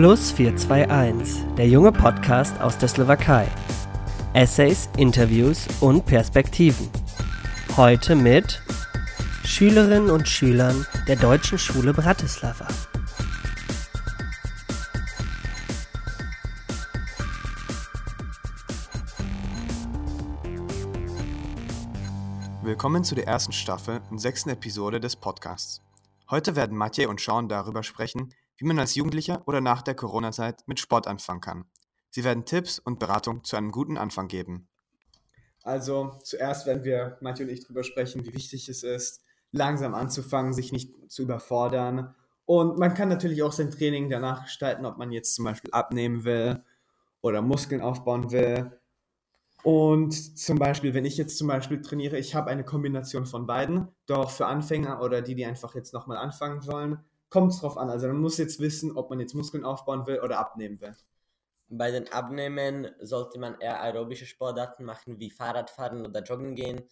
Plus 421, der junge Podcast aus der Slowakei. Essays, Interviews und Perspektiven. Heute mit Schülerinnen und Schülern der Deutschen Schule Bratislava. Willkommen zu der ersten Staffel und sechsten Episode des Podcasts. Heute werden Mathieu und Sean darüber sprechen, wie man als Jugendlicher oder nach der Corona-Zeit mit Sport anfangen kann. Sie werden Tipps und Beratung zu einem guten Anfang geben. Also zuerst werden wir, Mathieu und ich, darüber sprechen, wie wichtig es ist, langsam anzufangen, sich nicht zu überfordern. Und man kann natürlich auch sein Training danach gestalten, ob man jetzt zum Beispiel abnehmen will oder Muskeln aufbauen will. Und zum Beispiel, wenn ich jetzt zum Beispiel trainiere, ich habe eine Kombination von beiden. Doch für Anfänger oder die, die einfach jetzt nochmal anfangen wollen, kommt es drauf an. Also man muss jetzt wissen, ob man jetzt Muskeln aufbauen will oder abnehmen will. Bei den Abnehmen sollte man eher aerobische Sportarten machen, wie Fahrradfahren oder Joggen gehen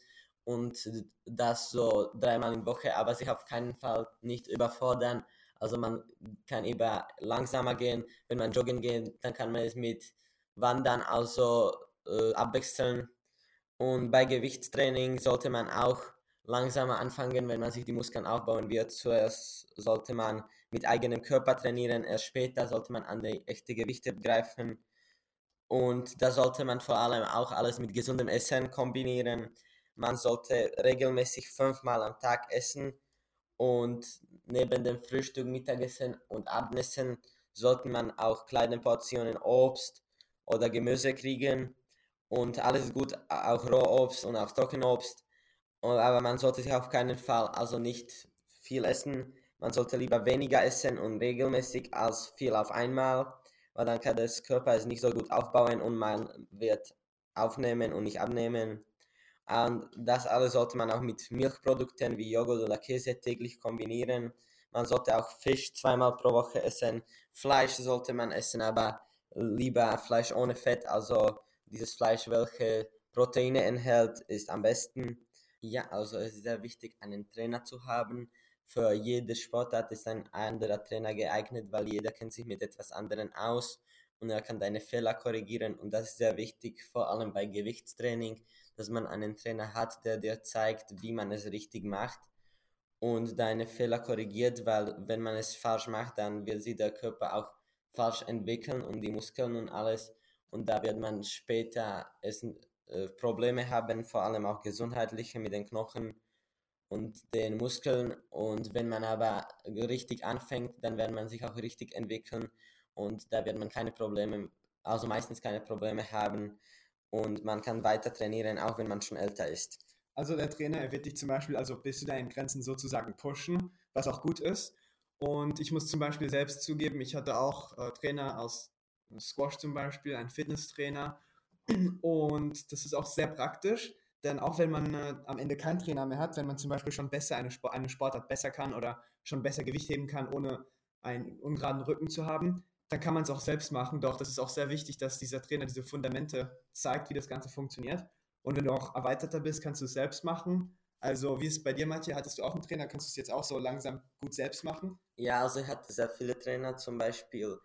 und das so dreimal in Woche, aber sich auf keinen Fall nicht überfordern. Also man kann über langsamer gehen. Wenn man joggen geht, dann kann man es mit Wandern also äh, abwechseln. Und bei Gewichtstraining sollte man auch langsamer anfangen, wenn man sich die Muskeln aufbauen wird. Zuerst sollte man mit eigenem Körper trainieren, erst später sollte man an die echte Gewichte greifen. Und da sollte man vor allem auch alles mit gesundem Essen kombinieren. Man sollte regelmäßig fünfmal am Tag essen und neben dem Frühstück, Mittagessen und Abendessen sollte man auch kleine Portionen Obst oder Gemüse kriegen und alles gut, auch Rohobst und auch Trockenobst aber man sollte sich auf keinen Fall also nicht viel essen. Man sollte lieber weniger essen und regelmäßig als viel auf einmal, weil dann kann das Körper es nicht so gut aufbauen und man wird aufnehmen und nicht abnehmen. Und das alles sollte man auch mit Milchprodukten wie Joghurt oder Käse täglich kombinieren. Man sollte auch Fisch zweimal pro Woche essen. Fleisch sollte man essen, aber lieber Fleisch ohne Fett. Also dieses Fleisch, welches Proteine enthält, ist am besten. Ja, also es ist sehr wichtig, einen Trainer zu haben. Für jede Sportart ist ein anderer Trainer geeignet, weil jeder kennt sich mit etwas anderem aus und er kann deine Fehler korrigieren. Und das ist sehr wichtig, vor allem bei Gewichtstraining, dass man einen Trainer hat, der dir zeigt, wie man es richtig macht und deine Fehler korrigiert, weil wenn man es falsch macht, dann wird sich der Körper auch falsch entwickeln und die Muskeln und alles. Und da wird man später es äh, Probleme haben, vor allem auch gesundheitliche mit den Knochen und den Muskeln. Und wenn man aber richtig anfängt, dann wird man sich auch richtig entwickeln und da wird man keine Probleme, also meistens keine Probleme haben und man kann weiter trainieren, auch wenn man schon älter ist. Also der Trainer, er wird dich zum Beispiel, also bis zu deinen Grenzen sozusagen pushen, was auch gut ist. Und ich muss zum Beispiel selbst zugeben, ich hatte auch äh, Trainer aus Squash zum Beispiel, einen Fitnesstrainer und das ist auch sehr praktisch, denn auch wenn man äh, am Ende keinen Trainer mehr hat, wenn man zum Beispiel schon besser eine, Sport, eine Sportart besser kann oder schon besser Gewicht heben kann, ohne einen ungeraden Rücken zu haben, dann kann man es auch selbst machen. Doch das ist auch sehr wichtig, dass dieser Trainer diese Fundamente zeigt, wie das Ganze funktioniert. Und wenn du auch erweiterter bist, kannst du es selbst machen. Also, wie ist es bei dir, Matthias? Hattest du auch einen Trainer? Kannst du es jetzt auch so langsam gut selbst machen? Ja, also ich hatte sehr viele Trainer, zum Beispiel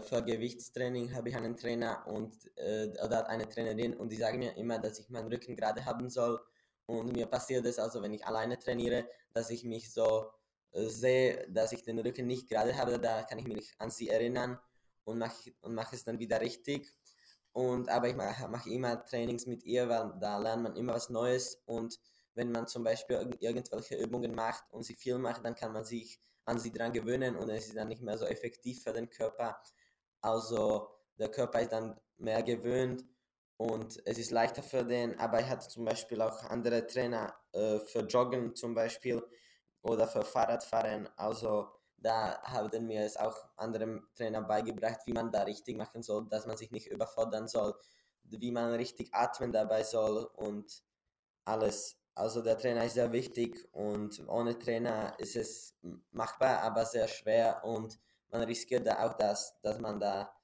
für Gewichtstraining habe ich einen Trainer und äh, oder eine Trainerin und die sagen mir immer, dass ich meinen Rücken gerade haben soll. Und mir passiert es also, wenn ich alleine trainiere, dass ich mich so äh, sehe, dass ich den Rücken nicht gerade habe, da kann ich mich an sie erinnern und mache und mach es dann wieder richtig. Und aber ich mache mach immer Trainings mit ihr, weil da lernt man immer was Neues und wenn man zum Beispiel irgendwelche Übungen macht und sie viel macht, dann kann man sich an sie dran gewöhnen und es ist dann nicht mehr so effektiv für den Körper. Also der Körper ist dann mehr gewöhnt und es ist leichter für den, aber ich hatte zum Beispiel auch andere Trainer äh, für Joggen zum Beispiel oder für Fahrradfahren. Also da haben mir es auch andere Trainer beigebracht, wie man da richtig machen soll, dass man sich nicht überfordern soll, wie man richtig atmen dabei soll und alles. Also der Trainer ist sehr wichtig und ohne Trainer ist es machbar, aber sehr schwer und man riskiert da auch, dass, dass man da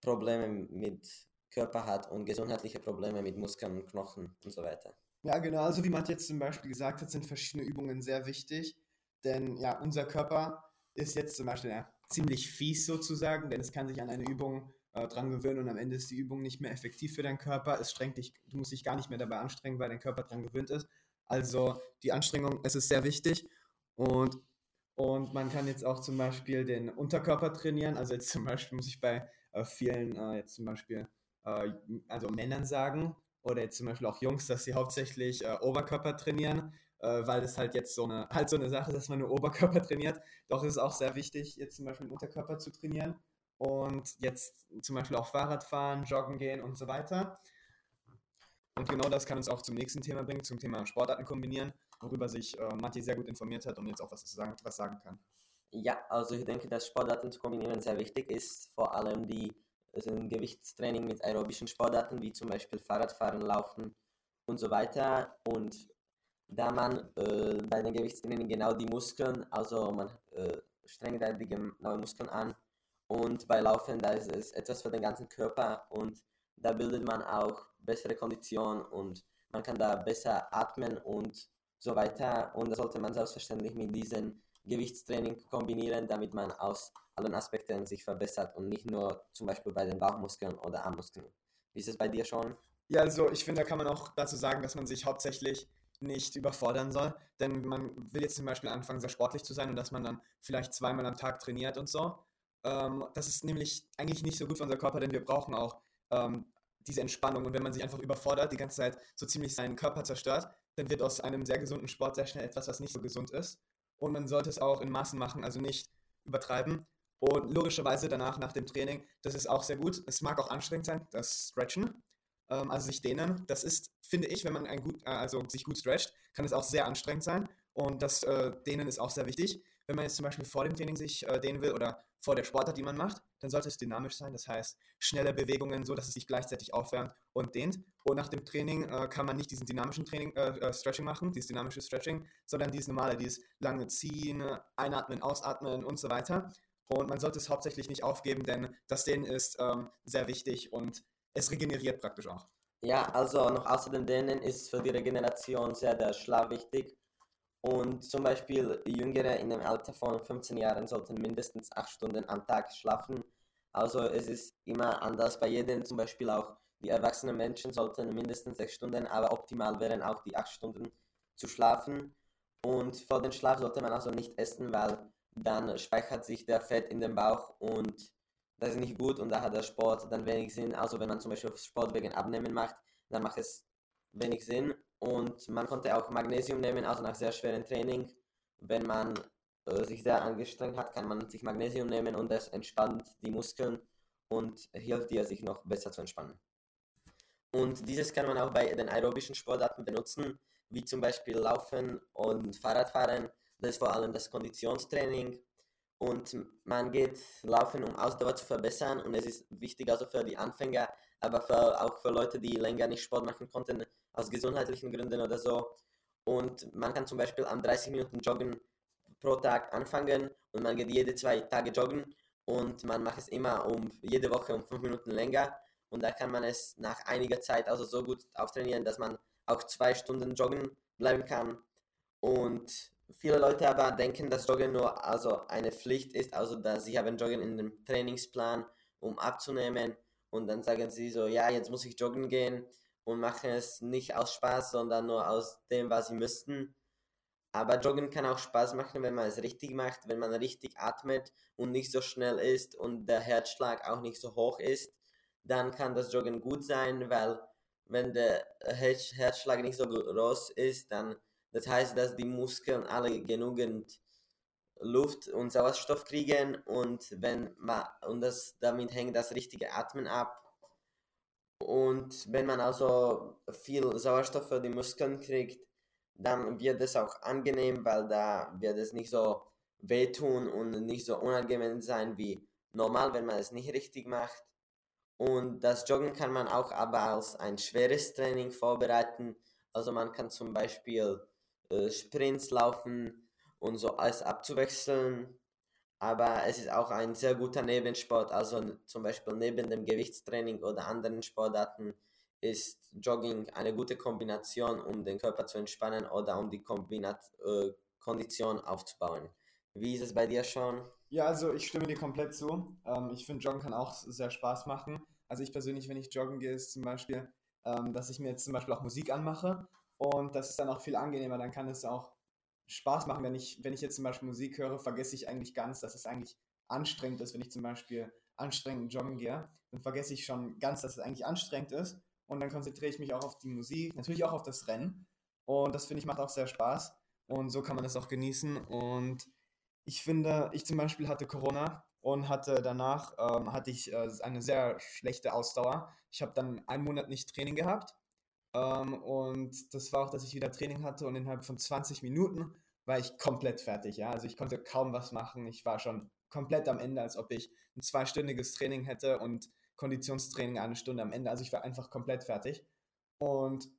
Probleme mit Körper hat und gesundheitliche Probleme mit Muskeln und Knochen und so weiter. Ja, genau. Also wie Matt jetzt zum Beispiel gesagt hat, sind verschiedene Übungen sehr wichtig. Denn ja, unser Körper ist jetzt zum Beispiel, ja, ziemlich fies sozusagen, denn es kann sich an eine Übung äh, dran gewöhnen und am Ende ist die Übung nicht mehr effektiv für deinen Körper. Es strengt dich, du musst dich gar nicht mehr dabei anstrengen, weil dein Körper dran gewöhnt ist. Also die Anstrengung, es ist sehr wichtig und, und man kann jetzt auch zum Beispiel den Unterkörper trainieren. Also jetzt zum Beispiel muss ich bei äh, vielen äh, jetzt zum Beispiel äh, also Männern sagen oder jetzt zum Beispiel auch Jungs, dass sie hauptsächlich äh, Oberkörper trainieren äh, weil es halt jetzt so eine, halt so eine Sache ist, dass man nur Oberkörper trainiert. Doch ist es auch sehr wichtig, jetzt zum Beispiel den Unterkörper zu trainieren und jetzt zum Beispiel auch Fahrrad fahren, joggen gehen und so weiter. Und genau das kann uns auch zum nächsten Thema bringen, zum Thema Sportarten kombinieren, worüber sich äh, Matti sehr gut informiert hat und jetzt auch was sagen, was sagen kann. Ja, also ich denke, dass Sportarten zu kombinieren sehr wichtig ist, vor allem die also Gewichtstraining mit aerobischen Sportarten, wie zum Beispiel Fahrradfahren, Laufen und so weiter. Und da man äh, bei den Gewichtstraining genau die Muskeln, also man äh, strengt da die neue Muskeln an und bei Laufen, da ist es etwas für den ganzen Körper und da bildet man auch bessere Kondition und man kann da besser atmen und so weiter und das sollte man selbstverständlich mit diesem Gewichtstraining kombinieren, damit man aus allen Aspekten sich verbessert und nicht nur zum Beispiel bei den Bauchmuskeln oder Armmuskeln. Wie ist es bei dir schon? Ja, also ich finde, da kann man auch dazu sagen, dass man sich hauptsächlich nicht überfordern soll. Denn man will jetzt zum Beispiel anfangen, sehr sportlich zu sein und dass man dann vielleicht zweimal am Tag trainiert und so. Ähm, das ist nämlich eigentlich nicht so gut für unser Körper, denn wir brauchen auch ähm, diese Entspannung. Und wenn man sich einfach überfordert, die ganze Zeit so ziemlich seinen Körper zerstört, dann wird aus einem sehr gesunden Sport sehr schnell etwas, was nicht so gesund ist. Und man sollte es auch in Maßen machen, also nicht übertreiben. Und logischerweise danach, nach dem Training, das ist auch sehr gut. Es mag auch anstrengend sein, das Stretchen ähm, also sich dehnen. Das ist, finde ich, wenn man ein gut, äh, also sich gut stretcht, kann es auch sehr anstrengend sein. Und das äh, Dehnen ist auch sehr wichtig. Wenn man jetzt zum Beispiel vor dem Training sich äh, dehnen will oder vor der Sportart, die man macht, dann sollte es dynamisch sein. Das heißt, schnelle Bewegungen, so dass es sich gleichzeitig aufwärmt und dehnt. Und nach dem Training äh, kann man nicht diesen dynamischen Training, äh, äh, Stretching machen, dieses dynamische Stretching, sondern dieses normale, dieses lange Ziehen, Einatmen, Ausatmen und so weiter. Und man sollte es hauptsächlich nicht aufgeben, denn das Dehnen ist ähm, sehr wichtig und es regeneriert praktisch auch. Ja, also noch außerdem denen ist für die Regeneration sehr der Schlaf wichtig. Und zum Beispiel Jüngere in dem Alter von 15 Jahren sollten mindestens 8 Stunden am Tag schlafen. Also es ist immer anders bei jedem. Zum Beispiel auch die erwachsenen Menschen sollten mindestens 6 Stunden, aber optimal wären auch die 8 Stunden zu schlafen. Und vor dem Schlaf sollte man also nicht essen, weil dann speichert sich der Fett in dem Bauch und das ist nicht gut und da hat der Sport dann wenig Sinn. Also wenn man zum Beispiel Sport wegen Abnehmen macht, dann macht es wenig Sinn. Und man konnte auch Magnesium nehmen, also nach sehr schweren Training. Wenn man äh, sich sehr angestrengt hat, kann man sich Magnesium nehmen und das entspannt die Muskeln und hilft dir, sich noch besser zu entspannen. Und dieses kann man auch bei den aerobischen Sportarten benutzen, wie zum Beispiel Laufen und Fahrradfahren. Das ist vor allem das Konditionstraining und man geht laufen, um Ausdauer zu verbessern und es ist wichtig also für die Anfänger, aber für, auch für Leute, die länger nicht Sport machen konnten, aus gesundheitlichen Gründen oder so. Und man kann zum Beispiel an 30 Minuten Joggen pro Tag anfangen und man geht jede zwei Tage joggen und man macht es immer um jede Woche um 5 Minuten länger. Und da kann man es nach einiger Zeit also so gut auftrainieren, dass man auch zwei Stunden joggen bleiben kann. Und Viele Leute aber denken, dass Joggen nur also eine Pflicht ist, also dass sie haben Joggen in dem Trainingsplan, um abzunehmen und dann sagen sie so, ja, jetzt muss ich joggen gehen und machen es nicht aus Spaß, sondern nur aus dem, was sie müssten. Aber Joggen kann auch Spaß machen, wenn man es richtig macht, wenn man richtig atmet und nicht so schnell ist und der Herzschlag auch nicht so hoch ist, dann kann das Joggen gut sein, weil wenn der Herzschlag nicht so groß ist, dann das heißt, dass die Muskeln alle genügend Luft und Sauerstoff kriegen und wenn man und das damit hängt das richtige Atmen ab. Und wenn man also viel Sauerstoff für die Muskeln kriegt, dann wird es auch angenehm, weil da wird es nicht so wehtun und nicht so unangenehm sein wie normal, wenn man es nicht richtig macht. Und das Joggen kann man auch aber als ein schweres Training vorbereiten. Also man kann zum Beispiel äh, Sprints laufen und so alles abzuwechseln. Aber es ist auch ein sehr guter Nebensport. Also zum Beispiel neben dem Gewichtstraining oder anderen Sportarten ist Jogging eine gute Kombination, um den Körper zu entspannen oder um die Kombinat äh, Kondition aufzubauen. Wie ist es bei dir schon? Ja, also ich stimme dir komplett zu. Ähm, ich finde, Joggen kann auch sehr Spaß machen. Also ich persönlich, wenn ich joggen gehe, ist zum Beispiel, ähm, dass ich mir jetzt zum Beispiel auch Musik anmache und das ist dann auch viel angenehmer. Dann kann es auch Spaß machen. Wenn ich, wenn ich jetzt zum Beispiel Musik höre, vergesse ich eigentlich ganz, dass es eigentlich anstrengend ist, wenn ich zum Beispiel anstrengend joggen gehe. Dann vergesse ich schon ganz, dass es eigentlich anstrengend ist und dann konzentriere ich mich auch auf die Musik, natürlich auch auf das Rennen und das finde ich macht auch sehr Spaß und so kann man es auch genießen und ich finde, ich zum Beispiel hatte Corona und hatte danach ähm, hatte ich äh, eine sehr schlechte Ausdauer. Ich habe dann einen Monat nicht Training gehabt ähm, und das war auch, dass ich wieder Training hatte und innerhalb von 20 Minuten war ich komplett fertig. Ja? Also ich konnte kaum was machen. Ich war schon komplett am Ende, als ob ich ein zweistündiges Training hätte und Konditionstraining eine Stunde am Ende. Also ich war einfach komplett fertig. Und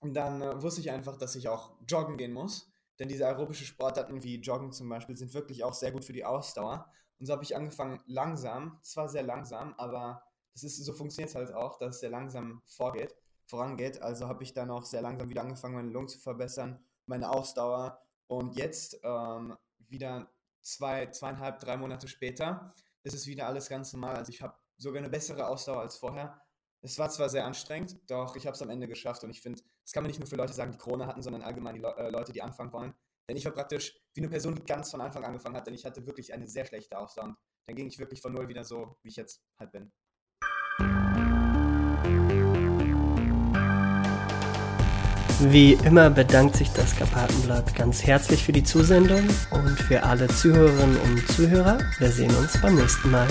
dann äh, wusste ich einfach, dass ich auch joggen gehen muss. Denn diese aerobische Sportarten wie Joggen zum Beispiel sind wirklich auch sehr gut für die Ausdauer. Und so habe ich angefangen langsam, zwar sehr langsam, aber das ist, so funktioniert es halt auch, dass es sehr langsam vorgeht, vorangeht. Also habe ich dann auch sehr langsam wieder angefangen, meine Lungen zu verbessern, meine Ausdauer. Und jetzt ähm, wieder zwei, zweieinhalb, drei Monate später ist es wieder alles ganz normal. Also ich habe sogar eine bessere Ausdauer als vorher. Es war zwar sehr anstrengend, doch ich habe es am Ende geschafft und ich finde, das kann man nicht nur für Leute sagen, die Corona hatten, sondern allgemein die Le äh, Leute, die anfangen wollen. Denn ich war praktisch wie eine Person, die ganz von Anfang angefangen hat, denn ich hatte wirklich eine sehr schlechte Ausdauer. Und dann ging ich wirklich von null wieder so, wie ich jetzt halt bin. Wie immer bedankt sich das Karpatenblatt ganz herzlich für die Zusendung und für alle Zuhörerinnen und Zuhörer. Wir sehen uns beim nächsten Mal.